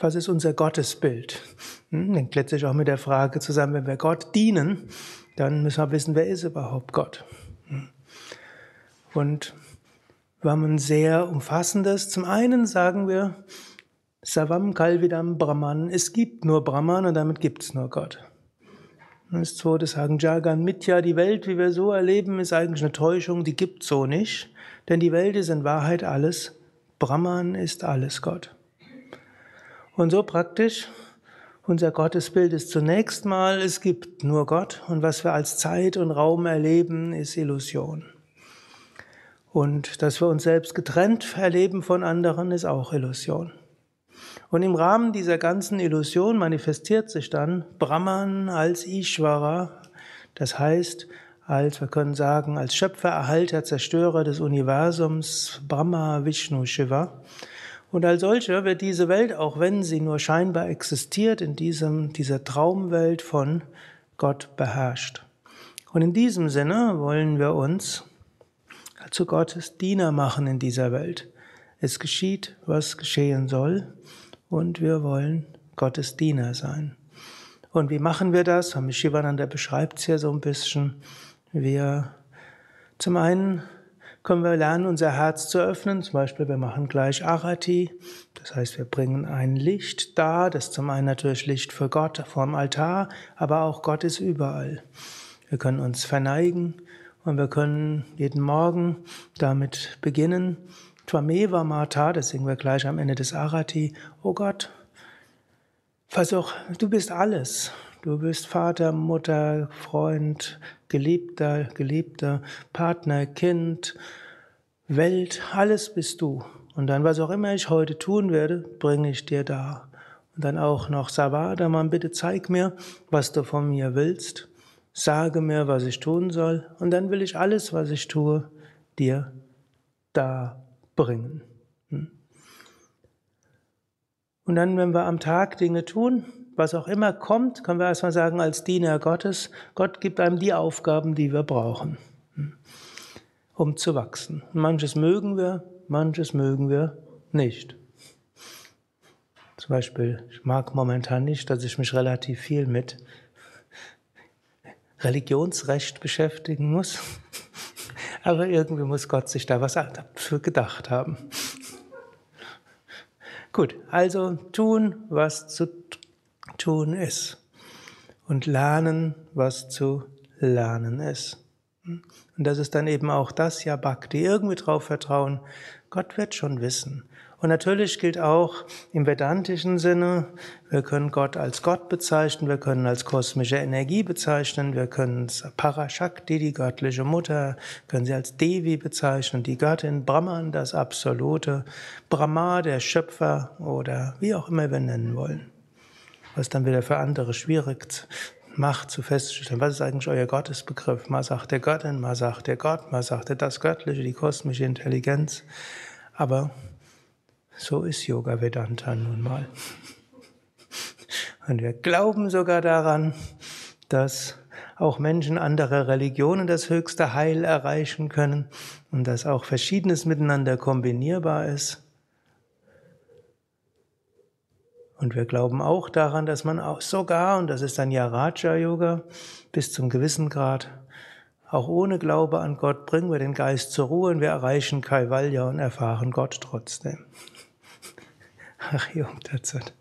was ist unser Gottesbild? Hm, hängt letztlich auch mit der Frage zusammen, wenn wir Gott dienen, dann müssen wir wissen, wer ist überhaupt Gott? Hm. Und wir haben ein sehr umfassendes. Zum einen sagen wir, Savam Kalvidam Brahman, es gibt nur Brahman und damit gibt es nur Gott. Und das zweite sagen Jagan Mitya, die Welt, wie wir so erleben, ist eigentlich eine Täuschung, die gibt so nicht. Denn die Welt ist in Wahrheit alles. Brahman ist alles Gott. Und so praktisch, unser Gottesbild ist zunächst mal, es gibt nur Gott und was wir als Zeit und Raum erleben, ist Illusion. Und dass wir uns selbst getrennt erleben von anderen, ist auch Illusion. Und im Rahmen dieser ganzen Illusion manifestiert sich dann Brahman als Ishvara, das heißt, als, wir können sagen, als Schöpfer, Erhalter, Zerstörer des Universums, Brahma, Vishnu, Shiva. Und als solcher wird diese Welt, auch wenn sie nur scheinbar existiert, in diesem, dieser Traumwelt von Gott beherrscht. Und in diesem Sinne wollen wir uns zu Gottes Diener machen in dieser Welt. Es geschieht, was geschehen soll, und wir wollen Gottes Diener sein. Und wie machen wir das? Shivananda beschreibt es hier so ein bisschen. Wir zum einen können wir lernen, unser Herz zu öffnen. Zum Beispiel, wir machen gleich Arati. Das heißt, wir bringen ein Licht da. Das ist zum einen natürlich Licht für Gott vor dem Altar, aber auch Gott ist überall. Wir können uns verneigen und wir können jeden Morgen damit beginnen. Twameva Mata, das singen wir gleich am Ende des Arati. Oh Gott, versuch, du bist alles. Du bist Vater, Mutter, Freund, Geliebter, Geliebter, Partner, Kind, Welt, alles bist du. Und dann, was auch immer ich heute tun werde, bringe ich dir da. Und dann auch noch Savadaman, bitte zeig mir, was du von mir willst. Sage mir, was ich tun soll, und dann will ich alles, was ich tue, dir da bringen. Hm? Und dann, wenn wir am Tag Dinge tun, was auch immer kommt, können wir erstmal sagen, als Diener Gottes, Gott gibt einem die Aufgaben, die wir brauchen, hm? um zu wachsen. Manches mögen wir, manches mögen wir nicht. Zum Beispiel, ich mag momentan nicht, dass ich mich relativ viel mit Religionsrecht beschäftigen muss. Aber irgendwie muss Gott sich da was dafür gedacht haben. Gut, also tun, was zu tun ist. Und lernen, was zu lernen ist. Und das ist dann eben auch das ja Bhakti. Irgendwie drauf vertrauen, Gott wird schon wissen. Und natürlich gilt auch im vedantischen Sinne, wir können Gott als Gott bezeichnen, wir können als kosmische Energie bezeichnen, wir können Parashakti, die göttliche Mutter, können sie als Devi bezeichnen, die Göttin, Brahman, das Absolute, Brahma, der Schöpfer oder wie auch immer wir nennen wollen. Was dann wieder für andere schwierig macht zu festzustellen, was ist eigentlich euer Gottesbegriff? Man sagt der Göttin, man sagt der Gott, man sagt das Göttliche, die kosmische Intelligenz. Aber so ist Yoga Vedanta nun mal. Und wir glauben sogar daran, dass auch Menschen anderer Religionen das höchste Heil erreichen können und dass auch Verschiedenes miteinander kombinierbar ist. Und wir glauben auch daran, dass man auch sogar, und das ist dann ja Raja Yoga, bis zum gewissen Grad, auch ohne Glaube an Gott bringen wir den Geist zur Ruhe und wir erreichen Kaivalya und erfahren Gott trotzdem. Ach, Jung, it.